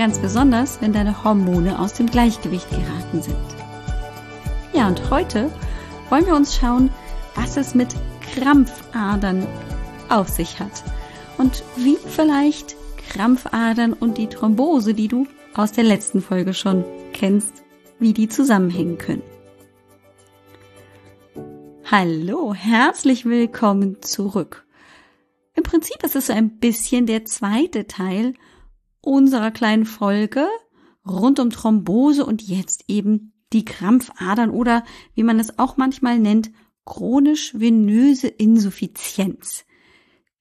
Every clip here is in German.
Ganz besonders, wenn deine Hormone aus dem Gleichgewicht geraten sind. Ja, und heute wollen wir uns schauen, was es mit Krampfadern auf sich hat und wie vielleicht Krampfadern und die Thrombose, die du aus der letzten Folge schon kennst, wie die zusammenhängen können. Hallo, herzlich willkommen zurück. Im Prinzip ist es so ein bisschen der zweite Teil unserer kleinen Folge rund um Thrombose und jetzt eben die Krampfadern oder wie man es auch manchmal nennt, chronisch venöse Insuffizienz.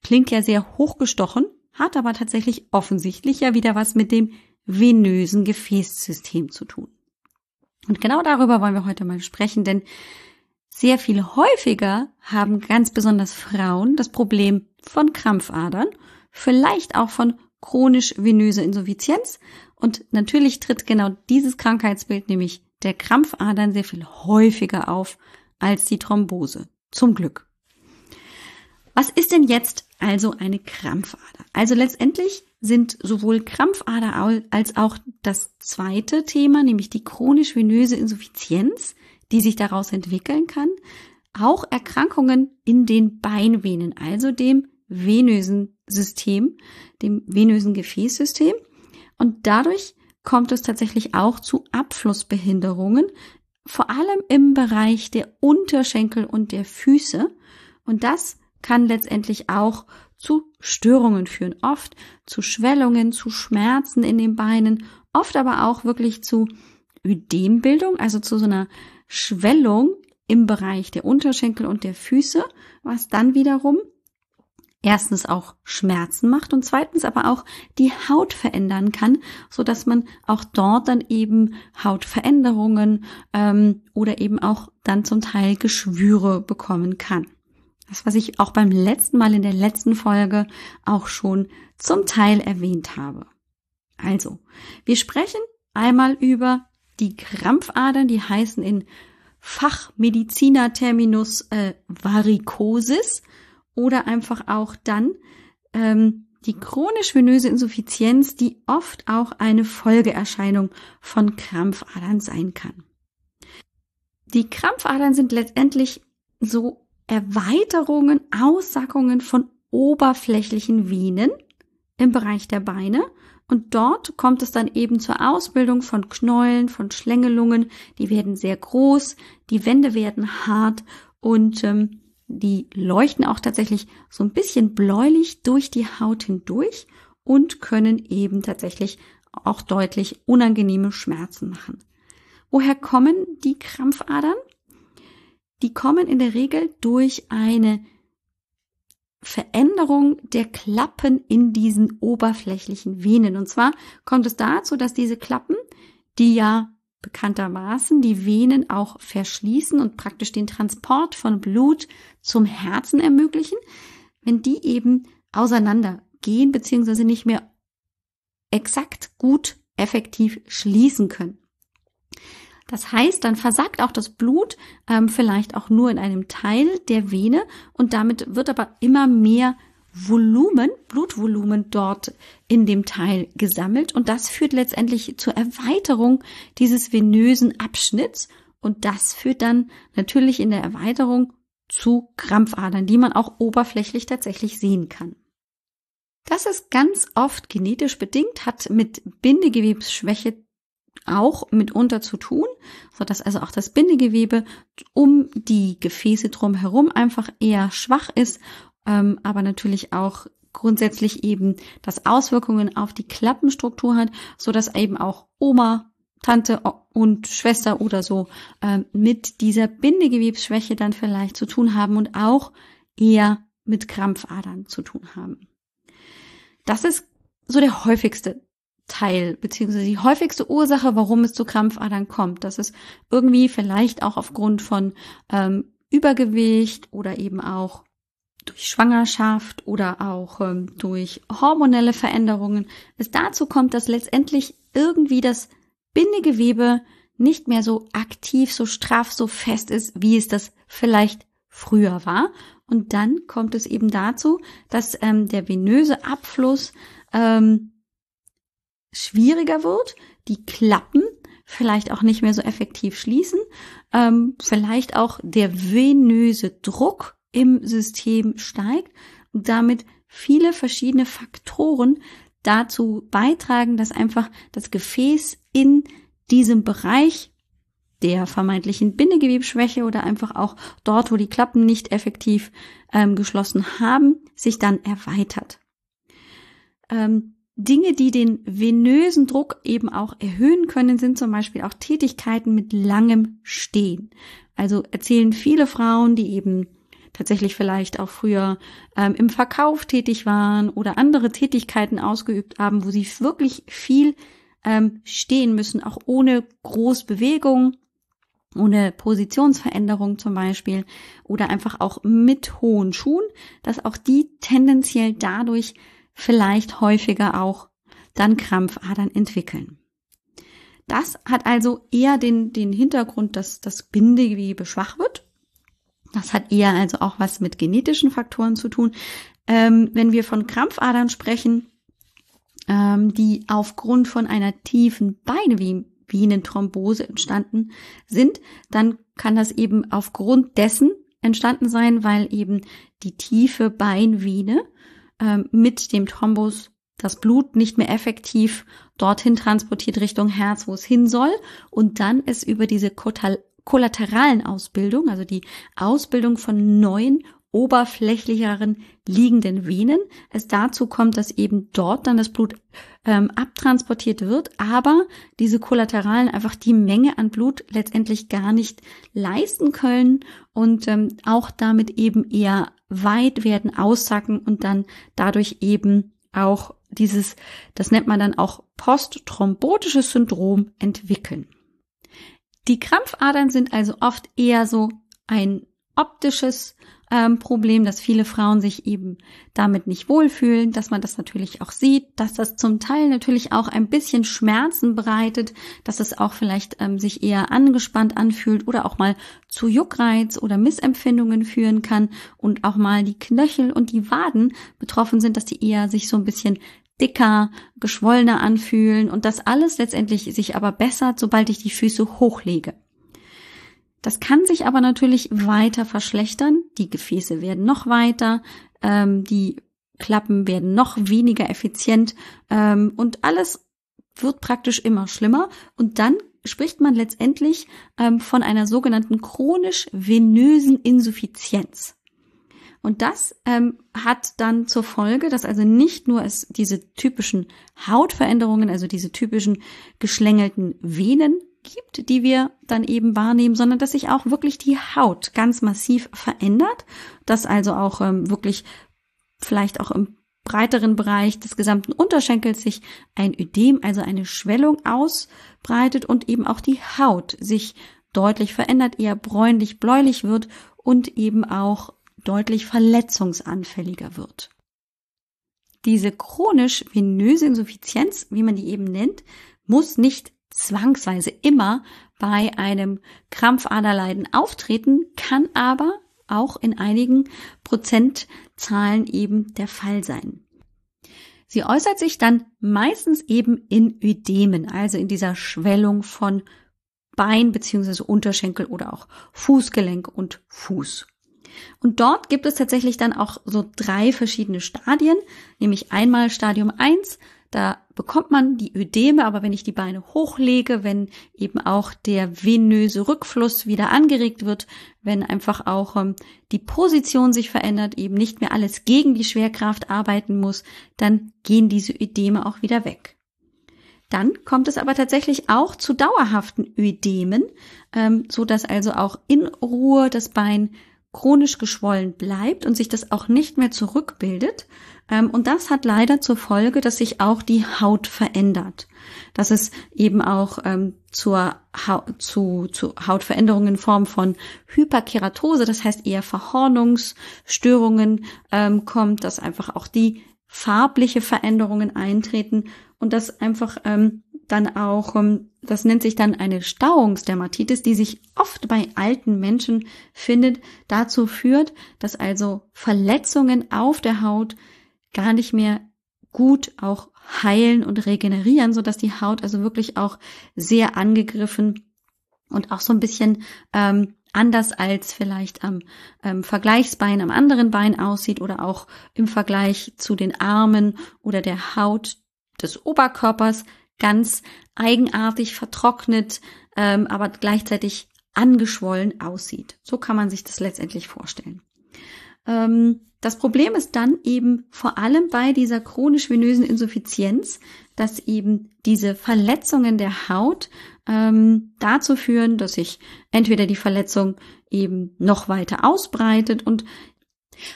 Klingt ja sehr hochgestochen, hat aber tatsächlich offensichtlich ja wieder was mit dem venösen Gefäßsystem zu tun. Und genau darüber wollen wir heute mal sprechen, denn sehr viel häufiger haben ganz besonders Frauen das Problem von Krampfadern, vielleicht auch von chronisch venöse Insuffizienz und natürlich tritt genau dieses Krankheitsbild, nämlich der Krampfadern, sehr viel häufiger auf als die Thrombose. Zum Glück. Was ist denn jetzt also eine Krampfader? Also letztendlich sind sowohl Krampfader als auch das zweite Thema, nämlich die chronisch venöse Insuffizienz, die sich daraus entwickeln kann, auch Erkrankungen in den Beinvenen, also dem venösen System, dem venösen Gefäßsystem. Und dadurch kommt es tatsächlich auch zu Abflussbehinderungen, vor allem im Bereich der Unterschenkel und der Füße. Und das kann letztendlich auch zu Störungen führen, oft zu Schwellungen, zu Schmerzen in den Beinen, oft aber auch wirklich zu Ödembildung, also zu so einer Schwellung im Bereich der Unterschenkel und der Füße, was dann wiederum erstens auch Schmerzen macht und zweitens aber auch die Haut verändern kann, so dass man auch dort dann eben Hautveränderungen ähm, oder eben auch dann zum Teil Geschwüre bekommen kann. Das, was ich auch beim letzten Mal in der letzten Folge auch schon zum Teil erwähnt habe. Also, wir sprechen einmal über die Krampfadern, die heißen in Fachmedizinerterminus äh, Varikosis oder einfach auch dann ähm, die chronisch venöse Insuffizienz, die oft auch eine Folgeerscheinung von Krampfadern sein kann. Die Krampfadern sind letztendlich so Erweiterungen, Aussackungen von oberflächlichen Venen im Bereich der Beine und dort kommt es dann eben zur Ausbildung von Knäulen, von Schlängelungen. Die werden sehr groß, die Wände werden hart und ähm, die leuchten auch tatsächlich so ein bisschen bläulich durch die Haut hindurch und können eben tatsächlich auch deutlich unangenehme Schmerzen machen. Woher kommen die Krampfadern? Die kommen in der Regel durch eine Veränderung der Klappen in diesen oberflächlichen Venen. Und zwar kommt es dazu, dass diese Klappen, die ja bekanntermaßen die Venen auch verschließen und praktisch den Transport von Blut zum Herzen ermöglichen, wenn die eben auseinander gehen beziehungsweise nicht mehr exakt gut effektiv schließen können. Das heißt, dann versagt auch das Blut ähm, vielleicht auch nur in einem Teil der Vene und damit wird aber immer mehr Volumen, Blutvolumen dort in dem Teil gesammelt und das führt letztendlich zur Erweiterung dieses venösen Abschnitts und das führt dann natürlich in der Erweiterung zu Krampfadern, die man auch oberflächlich tatsächlich sehen kann. Das ist ganz oft genetisch bedingt, hat mit Bindegewebsschwäche auch mitunter zu tun, so dass also auch das Bindegewebe um die Gefäße drumherum einfach eher schwach ist, ähm, aber natürlich auch grundsätzlich eben das Auswirkungen auf die Klappenstruktur hat, so dass eben auch Oma, Tante und Schwester oder so äh, mit dieser Bindegewebsschwäche dann vielleicht zu tun haben und auch eher mit Krampfadern zu tun haben. Das ist so der häufigste Teil, beziehungsweise die häufigste Ursache, warum es zu Krampfadern kommt. Das ist irgendwie vielleicht auch aufgrund von ähm, Übergewicht oder eben auch durch Schwangerschaft oder auch ähm, durch hormonelle Veränderungen es dazu kommt, dass letztendlich irgendwie das Bindegewebe nicht mehr so aktiv, so straff, so fest ist, wie es das vielleicht früher war. Und dann kommt es eben dazu, dass ähm, der venöse Abfluss ähm, schwieriger wird, die Klappen vielleicht auch nicht mehr so effektiv schließen, ähm, vielleicht auch der venöse Druck im System steigt und damit viele verschiedene Faktoren dazu beitragen, dass einfach das Gefäß in diesem Bereich der vermeintlichen Bindegewebsschwäche oder einfach auch dort, wo die Klappen nicht effektiv ähm, geschlossen haben, sich dann erweitert. Ähm, Dinge, die den venösen Druck eben auch erhöhen können, sind zum Beispiel auch Tätigkeiten mit langem Stehen. Also erzählen viele Frauen, die eben tatsächlich vielleicht auch früher ähm, im Verkauf tätig waren oder andere Tätigkeiten ausgeübt haben, wo sie wirklich viel ähm, stehen müssen, auch ohne Großbewegung, ohne Positionsveränderung zum Beispiel oder einfach auch mit hohen Schuhen, dass auch die tendenziell dadurch vielleicht häufiger auch dann Krampfadern entwickeln. Das hat also eher den, den Hintergrund, dass das Bindegewebe schwach wird. Das hat eher also auch was mit genetischen Faktoren zu tun. Ähm, wenn wir von Krampfadern sprechen, ähm, die aufgrund von einer tiefen Beinvenenthrombose entstanden sind, dann kann das eben aufgrund dessen entstanden sein, weil eben die tiefe Beinvene ähm, mit dem Thrombus das Blut nicht mehr effektiv dorthin transportiert Richtung Herz, wo es hin soll und dann es über diese kollateralen Ausbildung, also die Ausbildung von neuen oberflächlicheren liegenden Venen, es dazu kommt, dass eben dort dann das Blut ähm, abtransportiert wird, aber diese Kollateralen einfach die Menge an Blut letztendlich gar nicht leisten können und ähm, auch damit eben eher weit werden aussacken und dann dadurch eben auch dieses, das nennt man dann auch postthrombotisches Syndrom entwickeln. Die Krampfadern sind also oft eher so ein optisches ähm, Problem, dass viele Frauen sich eben damit nicht wohlfühlen, dass man das natürlich auch sieht, dass das zum Teil natürlich auch ein bisschen Schmerzen bereitet, dass es auch vielleicht ähm, sich eher angespannt anfühlt oder auch mal zu Juckreiz oder Missempfindungen führen kann und auch mal die Knöchel und die Waden betroffen sind, dass die eher sich so ein bisschen dicker, geschwollener anfühlen und das alles letztendlich sich aber bessert, sobald ich die Füße hochlege. Das kann sich aber natürlich weiter verschlechtern. Die Gefäße werden noch weiter, ähm, die Klappen werden noch weniger effizient ähm, und alles wird praktisch immer schlimmer. Und dann spricht man letztendlich ähm, von einer sogenannten chronisch venösen Insuffizienz. Und das ähm, hat dann zur Folge, dass also nicht nur es diese typischen Hautveränderungen, also diese typischen geschlängelten Venen gibt, die wir dann eben wahrnehmen, sondern dass sich auch wirklich die Haut ganz massiv verändert, dass also auch ähm, wirklich vielleicht auch im breiteren Bereich des gesamten Unterschenkels sich ein Ödem, also eine Schwellung ausbreitet und eben auch die Haut sich deutlich verändert, eher bräunlich-bläulich wird und eben auch deutlich verletzungsanfälliger wird. Diese chronisch venöse Insuffizienz, wie man die eben nennt, muss nicht zwangsweise immer bei einem Krampfaderleiden auftreten, kann aber auch in einigen Prozentzahlen eben der Fall sein. Sie äußert sich dann meistens eben in Ödemen, also in dieser Schwellung von Bein bzw. Unterschenkel oder auch Fußgelenk und Fuß. Und dort gibt es tatsächlich dann auch so drei verschiedene Stadien, nämlich einmal Stadium 1, da bekommt man die Ödeme, aber wenn ich die Beine hochlege, wenn eben auch der venöse Rückfluss wieder angeregt wird, wenn einfach auch ähm, die Position sich verändert, eben nicht mehr alles gegen die Schwerkraft arbeiten muss, dann gehen diese Ödeme auch wieder weg. Dann kommt es aber tatsächlich auch zu dauerhaften Ödemen, ähm, so dass also auch in Ruhe das Bein chronisch geschwollen bleibt und sich das auch nicht mehr zurückbildet. Ähm, und das hat leider zur Folge, dass sich auch die Haut verändert. Dass es eben auch ähm, zur ha zu, zu Hautveränderungen in Form von Hyperkeratose, das heißt eher Verhornungsstörungen ähm, kommt, dass einfach auch die farbliche Veränderungen eintreten und dass einfach ähm, dann auch, ähm, das nennt sich dann eine Stauungsdermatitis, die sich oft bei alten Menschen findet, dazu führt, dass also Verletzungen auf der Haut gar nicht mehr gut auch heilen und regenerieren, so dass die Haut also wirklich auch sehr angegriffen und auch so ein bisschen ähm, anders als vielleicht am ähm, Vergleichsbein am anderen Bein aussieht oder auch im Vergleich zu den Armen oder der Haut des Oberkörpers ganz eigenartig vertrocknet, ähm, aber gleichzeitig angeschwollen aussieht. So kann man sich das letztendlich vorstellen. Ähm, das Problem ist dann eben vor allem bei dieser chronisch-venösen Insuffizienz, dass eben diese Verletzungen der Haut ähm, dazu führen, dass sich entweder die Verletzung eben noch weiter ausbreitet und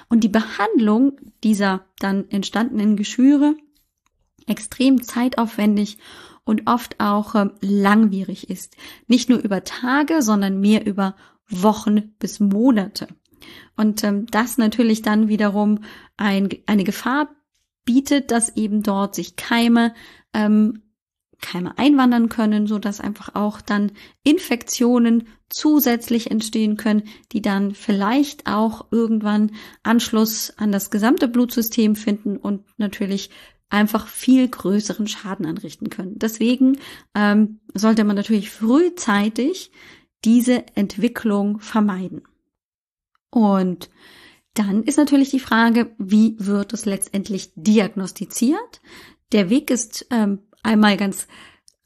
und die Behandlung dieser dann entstandenen Geschwüre extrem zeitaufwendig und oft auch ähm, langwierig ist. Nicht nur über Tage, sondern mehr über Wochen bis Monate. Und ähm, das natürlich dann wiederum ein, eine Gefahr bietet, dass eben dort sich Keime ähm, Keime einwandern können, so dass einfach auch dann Infektionen zusätzlich entstehen können, die dann vielleicht auch irgendwann Anschluss an das gesamte Blutsystem finden und natürlich einfach viel größeren Schaden anrichten können. Deswegen ähm, sollte man natürlich frühzeitig diese Entwicklung vermeiden. Und dann ist natürlich die Frage, wie wird es letztendlich diagnostiziert? Der Weg ist ähm, einmal ganz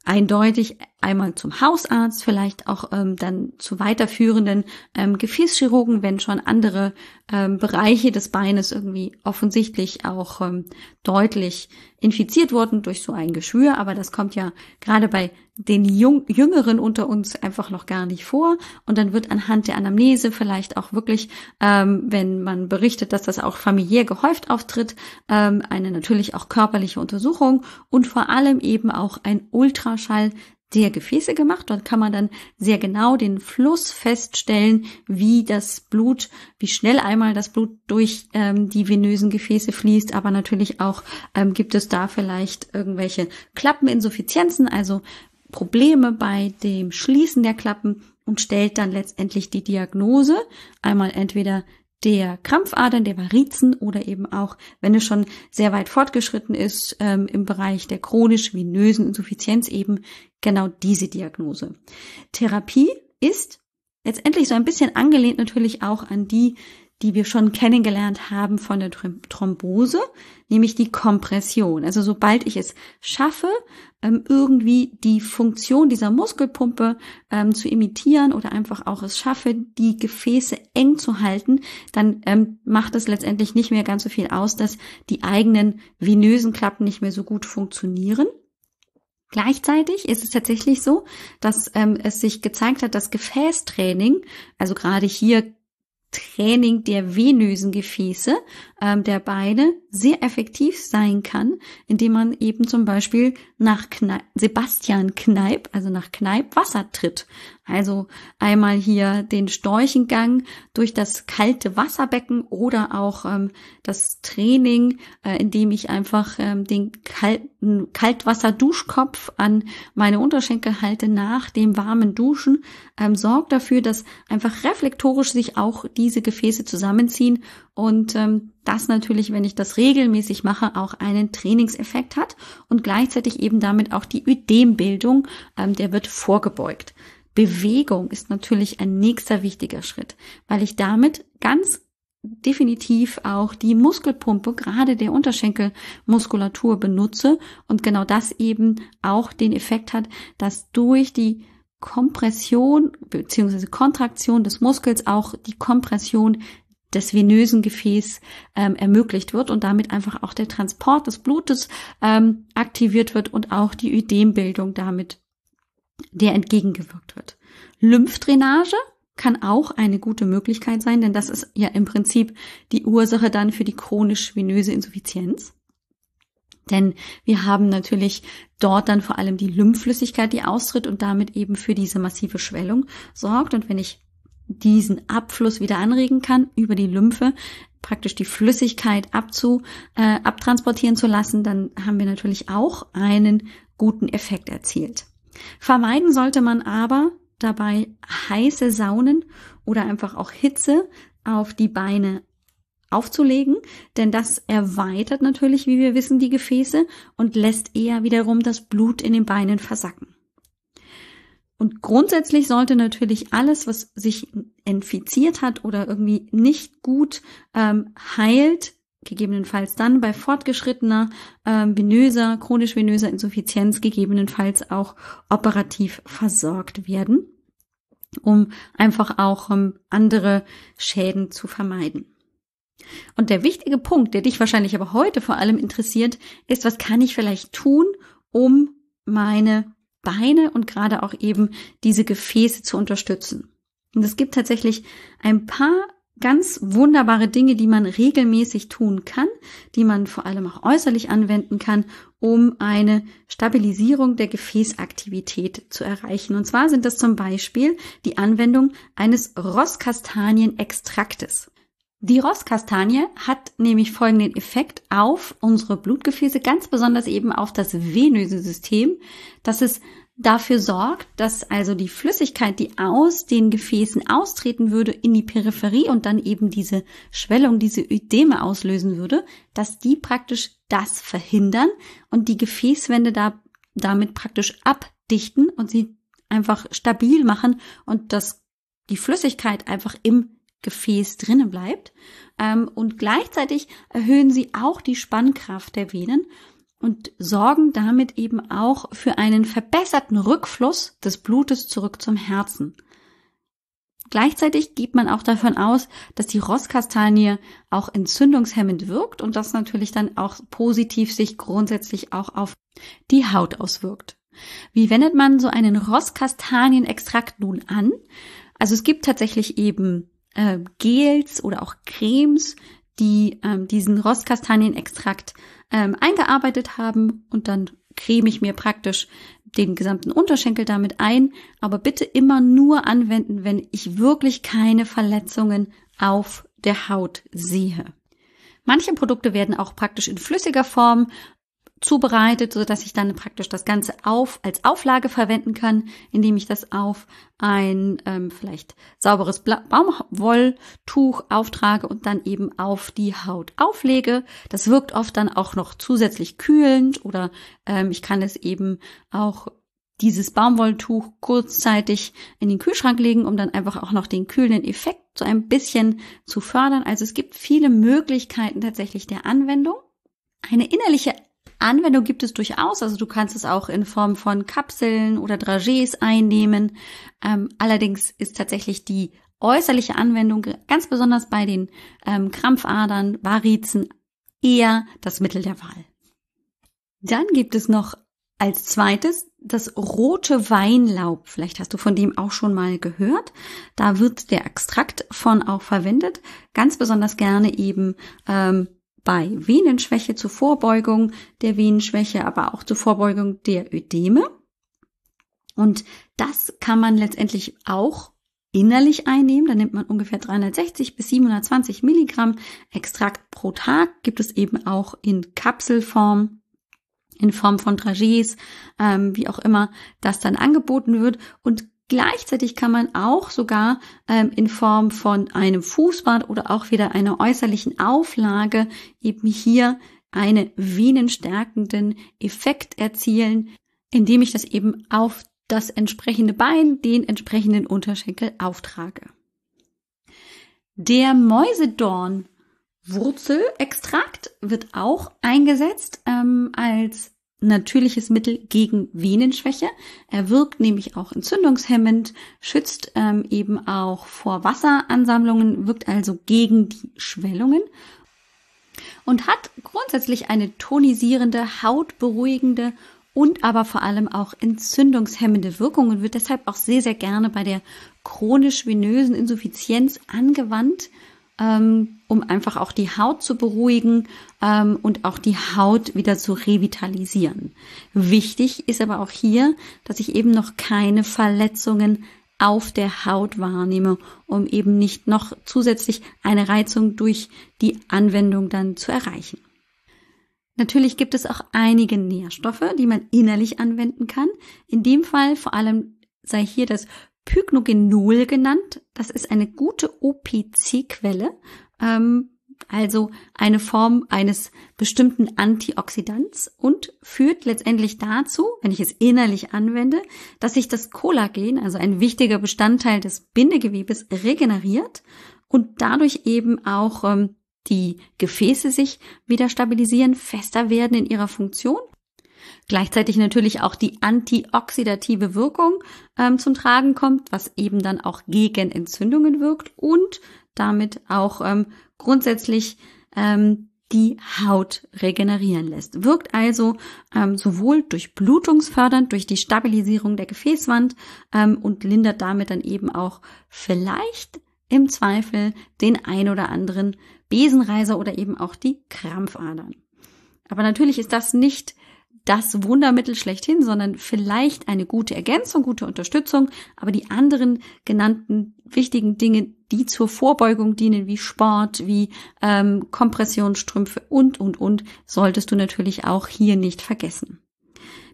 eindeutig einmal zum Hausarzt, vielleicht auch ähm, dann zu weiterführenden ähm, Gefäßchirurgen, wenn schon andere ähm, Bereiche des Beines irgendwie offensichtlich auch ähm, deutlich infiziert wurden durch so ein Geschwür. Aber das kommt ja gerade bei den Jung Jüngeren unter uns einfach noch gar nicht vor. Und dann wird anhand der Anamnese vielleicht auch wirklich, ähm, wenn man berichtet, dass das auch familiär gehäuft auftritt, ähm, eine natürlich auch körperliche Untersuchung und vor allem eben auch ein Ultraschall der Gefäße gemacht. Dort kann man dann sehr genau den Fluss feststellen, wie das Blut, wie schnell einmal das Blut durch ähm, die venösen Gefäße fließt. Aber natürlich auch ähm, gibt es da vielleicht irgendwelche Klappeninsuffizienzen, also Probleme bei dem Schließen der Klappen und stellt dann letztendlich die Diagnose. Einmal entweder der Krampfadern, der Varizen oder eben auch, wenn es schon sehr weit fortgeschritten ist, ähm, im Bereich der chronisch-venösen Insuffizienz eben genau diese Diagnose. Therapie ist letztendlich so ein bisschen angelehnt natürlich auch an die, die wir schon kennengelernt haben von der Thrombose, nämlich die Kompression. Also sobald ich es schaffe, ähm, irgendwie die Funktion dieser Muskelpumpe ähm, zu imitieren oder einfach auch es schaffe, die Gefäße eng zu halten, dann ähm, macht es letztendlich nicht mehr ganz so viel aus, dass die eigenen venösen Klappen nicht mehr so gut funktionieren. Gleichzeitig ist es tatsächlich so, dass ähm, es sich gezeigt hat, dass Gefäßtraining, also gerade hier Training der venösen Gefäße ähm, der Beine sehr effektiv sein kann, indem man eben zum Beispiel nach Kneip, Sebastian Kneip, also nach Kneip Wasser tritt. Also einmal hier den Storchengang durch das kalte Wasserbecken oder auch ähm, das Training, äh, indem ich einfach ähm, den kalten Kaltwasserduschkopf an meine Unterschenkel halte nach dem warmen Duschen, ähm, sorgt dafür, dass einfach reflektorisch sich auch diese Gefäße zusammenziehen und ähm, das natürlich, wenn ich das regelmäßig mache, auch einen Trainingseffekt hat und gleichzeitig eben damit auch die Ödembildung, ähm, der wird vorgebeugt. Bewegung ist natürlich ein nächster wichtiger Schritt, weil ich damit ganz definitiv auch die Muskelpumpe, gerade der Unterschenkelmuskulatur benutze und genau das eben auch den Effekt hat, dass durch die Kompression bzw. Kontraktion des Muskels auch die Kompression des venösen Gefäß ähm, ermöglicht wird und damit einfach auch der Transport des Blutes ähm, aktiviert wird und auch die Ödembildung damit der entgegengewirkt wird. Lymphdrainage kann auch eine gute Möglichkeit sein, denn das ist ja im Prinzip die Ursache dann für die chronisch venöse Insuffizienz. Denn wir haben natürlich dort dann vor allem die Lymphflüssigkeit, die austritt und damit eben für diese massive Schwellung sorgt. Und wenn ich diesen Abfluss wieder anregen kann über die Lymphe, praktisch die Flüssigkeit abzu, äh, abtransportieren zu lassen, dann haben wir natürlich auch einen guten Effekt erzielt. Vermeiden sollte man aber dabei heiße Saunen oder einfach auch Hitze auf die Beine aufzulegen, denn das erweitert natürlich, wie wir wissen, die Gefäße und lässt eher wiederum das Blut in den Beinen versacken. Und grundsätzlich sollte natürlich alles, was sich infiziert hat oder irgendwie nicht gut ähm, heilt, gegebenenfalls dann bei fortgeschrittener ähm, venöser, chronisch venöser Insuffizienz gegebenenfalls auch operativ versorgt werden, um einfach auch ähm, andere Schäden zu vermeiden. Und der wichtige Punkt, der dich wahrscheinlich aber heute vor allem interessiert, ist, was kann ich vielleicht tun, um meine Beine und gerade auch eben diese Gefäße zu unterstützen. Und es gibt tatsächlich ein paar ganz wunderbare Dinge, die man regelmäßig tun kann, die man vor allem auch äußerlich anwenden kann, um eine Stabilisierung der Gefäßaktivität zu erreichen. Und zwar sind das zum Beispiel die Anwendung eines Rosskastanienextraktes. Die Rosskastanie hat nämlich folgenden Effekt auf unsere Blutgefäße, ganz besonders eben auf das venöse System, dass es dafür sorgt, dass also die Flüssigkeit, die aus den Gefäßen austreten würde, in die Peripherie und dann eben diese Schwellung, diese Ödeme auslösen würde, dass die praktisch das verhindern und die Gefäßwände da damit praktisch abdichten und sie einfach stabil machen und dass die Flüssigkeit einfach im Gefäß drinnen bleibt. Ähm, und gleichzeitig erhöhen sie auch die Spannkraft der Venen und sorgen damit eben auch für einen verbesserten Rückfluss des Blutes zurück zum Herzen. Gleichzeitig geht man auch davon aus, dass die Rosskastanie auch entzündungshemmend wirkt und das natürlich dann auch positiv sich grundsätzlich auch auf die Haut auswirkt. Wie wendet man so einen Rosskastanienextrakt nun an? Also es gibt tatsächlich eben äh, Gels oder auch Cremes, die ähm, diesen Rosskastanienextrakt ähm, eingearbeitet haben und dann creme ich mir praktisch den gesamten Unterschenkel damit ein, aber bitte immer nur anwenden, wenn ich wirklich keine Verletzungen auf der Haut sehe. Manche Produkte werden auch praktisch in flüssiger Form zubereitet, so dass ich dann praktisch das Ganze auf als Auflage verwenden kann, indem ich das auf ein ähm, vielleicht sauberes Bla Baumwolltuch auftrage und dann eben auf die Haut auflege. Das wirkt oft dann auch noch zusätzlich kühlend oder ähm, ich kann es eben auch dieses Baumwolltuch kurzzeitig in den Kühlschrank legen, um dann einfach auch noch den kühlenden Effekt so ein bisschen zu fördern. Also es gibt viele Möglichkeiten tatsächlich der Anwendung. Eine innerliche Anwendung gibt es durchaus. Also du kannst es auch in Form von Kapseln oder Dragés einnehmen. Ähm, allerdings ist tatsächlich die äußerliche Anwendung ganz besonders bei den ähm, Krampfadern, Varizen eher das Mittel der Wahl. Dann gibt es noch als zweites das rote Weinlaub. Vielleicht hast du von dem auch schon mal gehört. Da wird der Extrakt von auch verwendet. Ganz besonders gerne eben ähm, bei Venenschwäche zur Vorbeugung der Venenschwäche, aber auch zur Vorbeugung der Ödeme. Und das kann man letztendlich auch innerlich einnehmen. Da nimmt man ungefähr 360 bis 720 Milligramm Extrakt pro Tag. Gibt es eben auch in Kapselform, in Form von Dragés, ähm, wie auch immer das dann angeboten wird. Und Gleichzeitig kann man auch sogar ähm, in Form von einem Fußbad oder auch wieder einer äußerlichen Auflage eben hier einen venenstärkenden Effekt erzielen, indem ich das eben auf das entsprechende Bein, den entsprechenden Unterschenkel auftrage. Der Mäusedorn-Wurzelextrakt wird auch eingesetzt ähm, als natürliches Mittel gegen Venenschwäche. Er wirkt nämlich auch entzündungshemmend, schützt ähm, eben auch vor Wasseransammlungen, wirkt also gegen die Schwellungen und hat grundsätzlich eine tonisierende, hautberuhigende und aber vor allem auch entzündungshemmende Wirkung und wird deshalb auch sehr, sehr gerne bei der chronisch-venösen Insuffizienz angewandt, ähm, um einfach auch die Haut zu beruhigen ähm, und auch die Haut wieder zu revitalisieren. Wichtig ist aber auch hier, dass ich eben noch keine Verletzungen auf der Haut wahrnehme, um eben nicht noch zusätzlich eine Reizung durch die Anwendung dann zu erreichen. Natürlich gibt es auch einige Nährstoffe, die man innerlich anwenden kann. In dem Fall vor allem sei hier das Pygnogenol genannt. Das ist eine gute OPC-Quelle, ähm, also eine Form eines bestimmten Antioxidants und führt letztendlich dazu, wenn ich es innerlich anwende, dass sich das Kollagen, also ein wichtiger Bestandteil des Bindegewebes, regeneriert und dadurch eben auch ähm, die Gefäße sich wieder stabilisieren, fester werden in ihrer Funktion Gleichzeitig natürlich auch die antioxidative Wirkung ähm, zum Tragen kommt, was eben dann auch gegen Entzündungen wirkt und damit auch ähm, grundsätzlich ähm, die Haut regenerieren lässt. Wirkt also ähm, sowohl durch blutungsfördernd, durch die Stabilisierung der Gefäßwand ähm, und lindert damit dann eben auch vielleicht im Zweifel den ein oder anderen Besenreiser oder eben auch die Krampfadern. Aber natürlich ist das nicht das Wundermittel schlechthin, sondern vielleicht eine gute Ergänzung, gute Unterstützung, aber die anderen genannten wichtigen Dinge, die zur Vorbeugung dienen, wie Sport, wie ähm, Kompressionsstrümpfe und, und, und, solltest du natürlich auch hier nicht vergessen.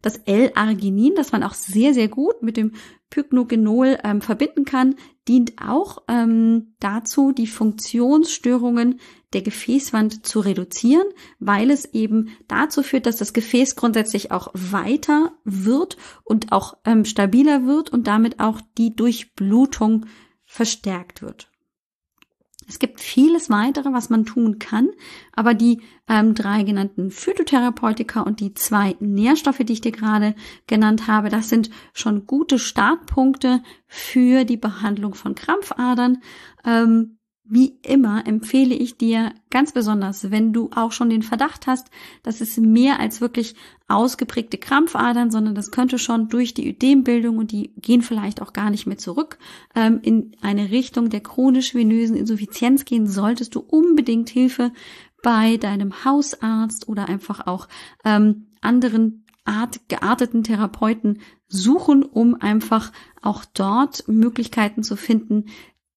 Das L-Arginin, das man auch sehr, sehr gut mit dem Pygnogenol ähm, verbinden kann, dient auch ähm, dazu, die Funktionsstörungen der Gefäßwand zu reduzieren, weil es eben dazu führt, dass das Gefäß grundsätzlich auch weiter wird und auch ähm, stabiler wird und damit auch die Durchblutung verstärkt wird. Es gibt vieles weitere, was man tun kann, aber die ähm, drei genannten Phytotherapeutika und die zwei Nährstoffe, die ich dir gerade genannt habe, das sind schon gute Startpunkte für die Behandlung von Krampfadern. Ähm, wie immer empfehle ich dir ganz besonders, wenn du auch schon den Verdacht hast, dass es mehr als wirklich ausgeprägte Krampfadern, sondern das könnte schon durch die Ödembildung und die gehen vielleicht auch gar nicht mehr zurück, ähm, in eine Richtung der chronisch-venösen Insuffizienz gehen, solltest du unbedingt Hilfe bei deinem Hausarzt oder einfach auch ähm, anderen Art, gearteten Therapeuten suchen, um einfach auch dort Möglichkeiten zu finden,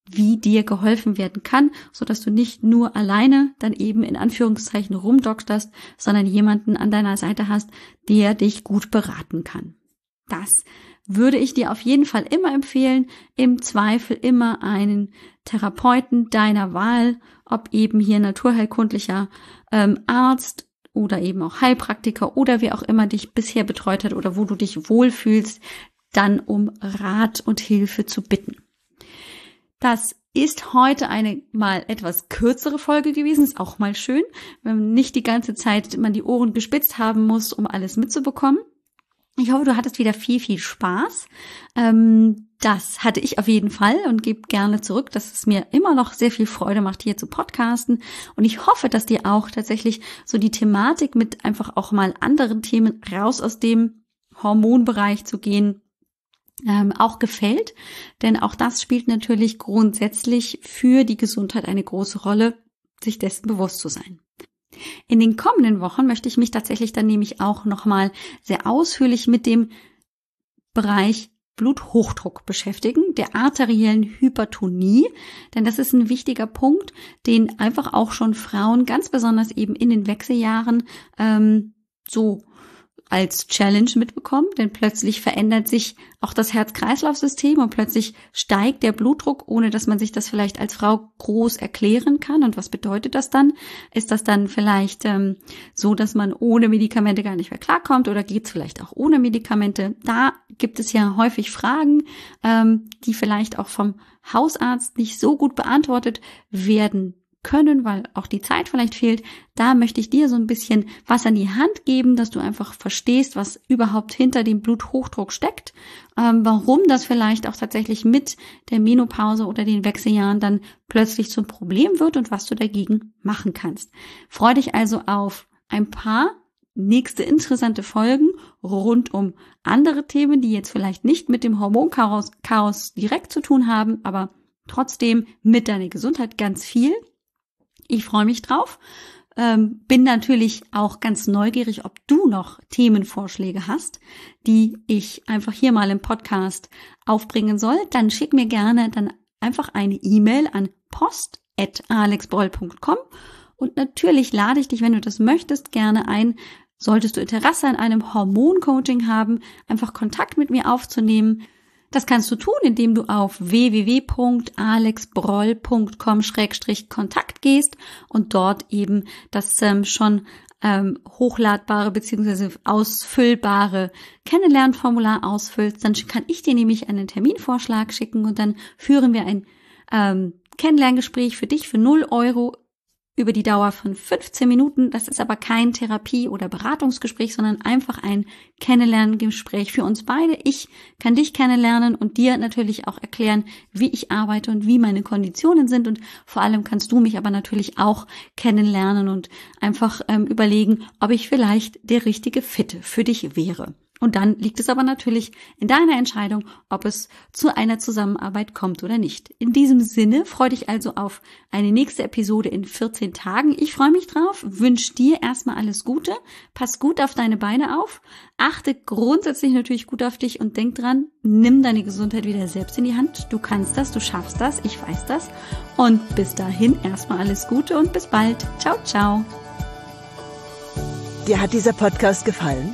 wie dir geholfen werden kann, so dass du nicht nur alleine dann eben in Anführungszeichen rumdokterst, sondern jemanden an deiner Seite hast, der dich gut beraten kann. Das würde ich dir auf jeden Fall immer empfehlen, im Zweifel immer einen Therapeuten deiner Wahl, ob eben hier naturheilkundlicher ähm, Arzt oder eben auch Heilpraktiker oder wer auch immer dich bisher betreut hat oder wo du dich wohlfühlst, dann um Rat und Hilfe zu bitten. Das ist heute eine mal etwas kürzere Folge gewesen. Ist auch mal schön, wenn man nicht die ganze Zeit man die Ohren gespitzt haben muss, um alles mitzubekommen. Ich hoffe, du hattest wieder viel, viel Spaß. Ähm, das hatte ich auf jeden Fall und gebe gerne zurück, dass es mir immer noch sehr viel Freude macht, hier zu podcasten. Und ich hoffe, dass dir auch tatsächlich so die Thematik mit einfach auch mal anderen Themen raus aus dem Hormonbereich zu gehen, ähm, auch gefällt. Denn auch das spielt natürlich grundsätzlich für die Gesundheit eine große Rolle, sich dessen bewusst zu sein. In den kommenden Wochen möchte ich mich tatsächlich dann nämlich auch nochmal sehr ausführlich mit dem Bereich Bluthochdruck beschäftigen, der arteriellen Hypertonie, denn das ist ein wichtiger Punkt, den einfach auch schon Frauen ganz besonders eben in den Wechseljahren ähm, so als Challenge mitbekommen, denn plötzlich verändert sich auch das Herz-Kreislauf-System und plötzlich steigt der Blutdruck, ohne dass man sich das vielleicht als Frau groß erklären kann. Und was bedeutet das dann? Ist das dann vielleicht ähm, so, dass man ohne Medikamente gar nicht mehr klarkommt oder geht es vielleicht auch ohne Medikamente? Da gibt es ja häufig Fragen, ähm, die vielleicht auch vom Hausarzt nicht so gut beantwortet werden können, weil auch die Zeit vielleicht fehlt, da möchte ich dir so ein bisschen was an die Hand geben, dass du einfach verstehst, was überhaupt hinter dem Bluthochdruck steckt, ähm, warum das vielleicht auch tatsächlich mit der Menopause oder den Wechseljahren dann plötzlich zum Problem wird und was du dagegen machen kannst. Freu dich also auf ein paar nächste interessante Folgen rund um andere Themen, die jetzt vielleicht nicht mit dem Hormonchaos Chaos direkt zu tun haben, aber trotzdem mit deiner Gesundheit ganz viel. Ich freue mich drauf. Ähm, bin natürlich auch ganz neugierig, ob du noch Themenvorschläge hast, die ich einfach hier mal im Podcast aufbringen soll. Dann schick mir gerne dann einfach eine E-Mail an post.alexbroll.com und natürlich lade ich dich, wenn du das möchtest, gerne ein, solltest du Interesse an einem Hormoncoaching haben, einfach Kontakt mit mir aufzunehmen. Das kannst du tun, indem du auf www.alexbroll.com-kontakt gehst und dort eben das ähm, schon ähm, hochladbare bzw. ausfüllbare Kennenlernformular ausfüllst. Dann kann ich dir nämlich einen Terminvorschlag schicken und dann führen wir ein ähm, Kennenlerngespräch für dich für 0 Euro über die Dauer von 15 Minuten. Das ist aber kein Therapie- oder Beratungsgespräch, sondern einfach ein Kennenlerngespräch für uns beide. Ich kann dich kennenlernen und dir natürlich auch erklären, wie ich arbeite und wie meine Konditionen sind. Und vor allem kannst du mich aber natürlich auch kennenlernen und einfach ähm, überlegen, ob ich vielleicht der richtige Fitte für dich wäre. Und dann liegt es aber natürlich in deiner Entscheidung, ob es zu einer Zusammenarbeit kommt oder nicht. In diesem Sinne freue dich also auf eine nächste Episode in 14 Tagen. Ich freue mich drauf, wünsche dir erstmal alles Gute, pass gut auf deine Beine auf, achte grundsätzlich natürlich gut auf dich und denk dran, nimm deine Gesundheit wieder selbst in die Hand. Du kannst das, du schaffst das, ich weiß das. Und bis dahin erstmal alles Gute und bis bald. Ciao, ciao. Dir hat dieser Podcast gefallen?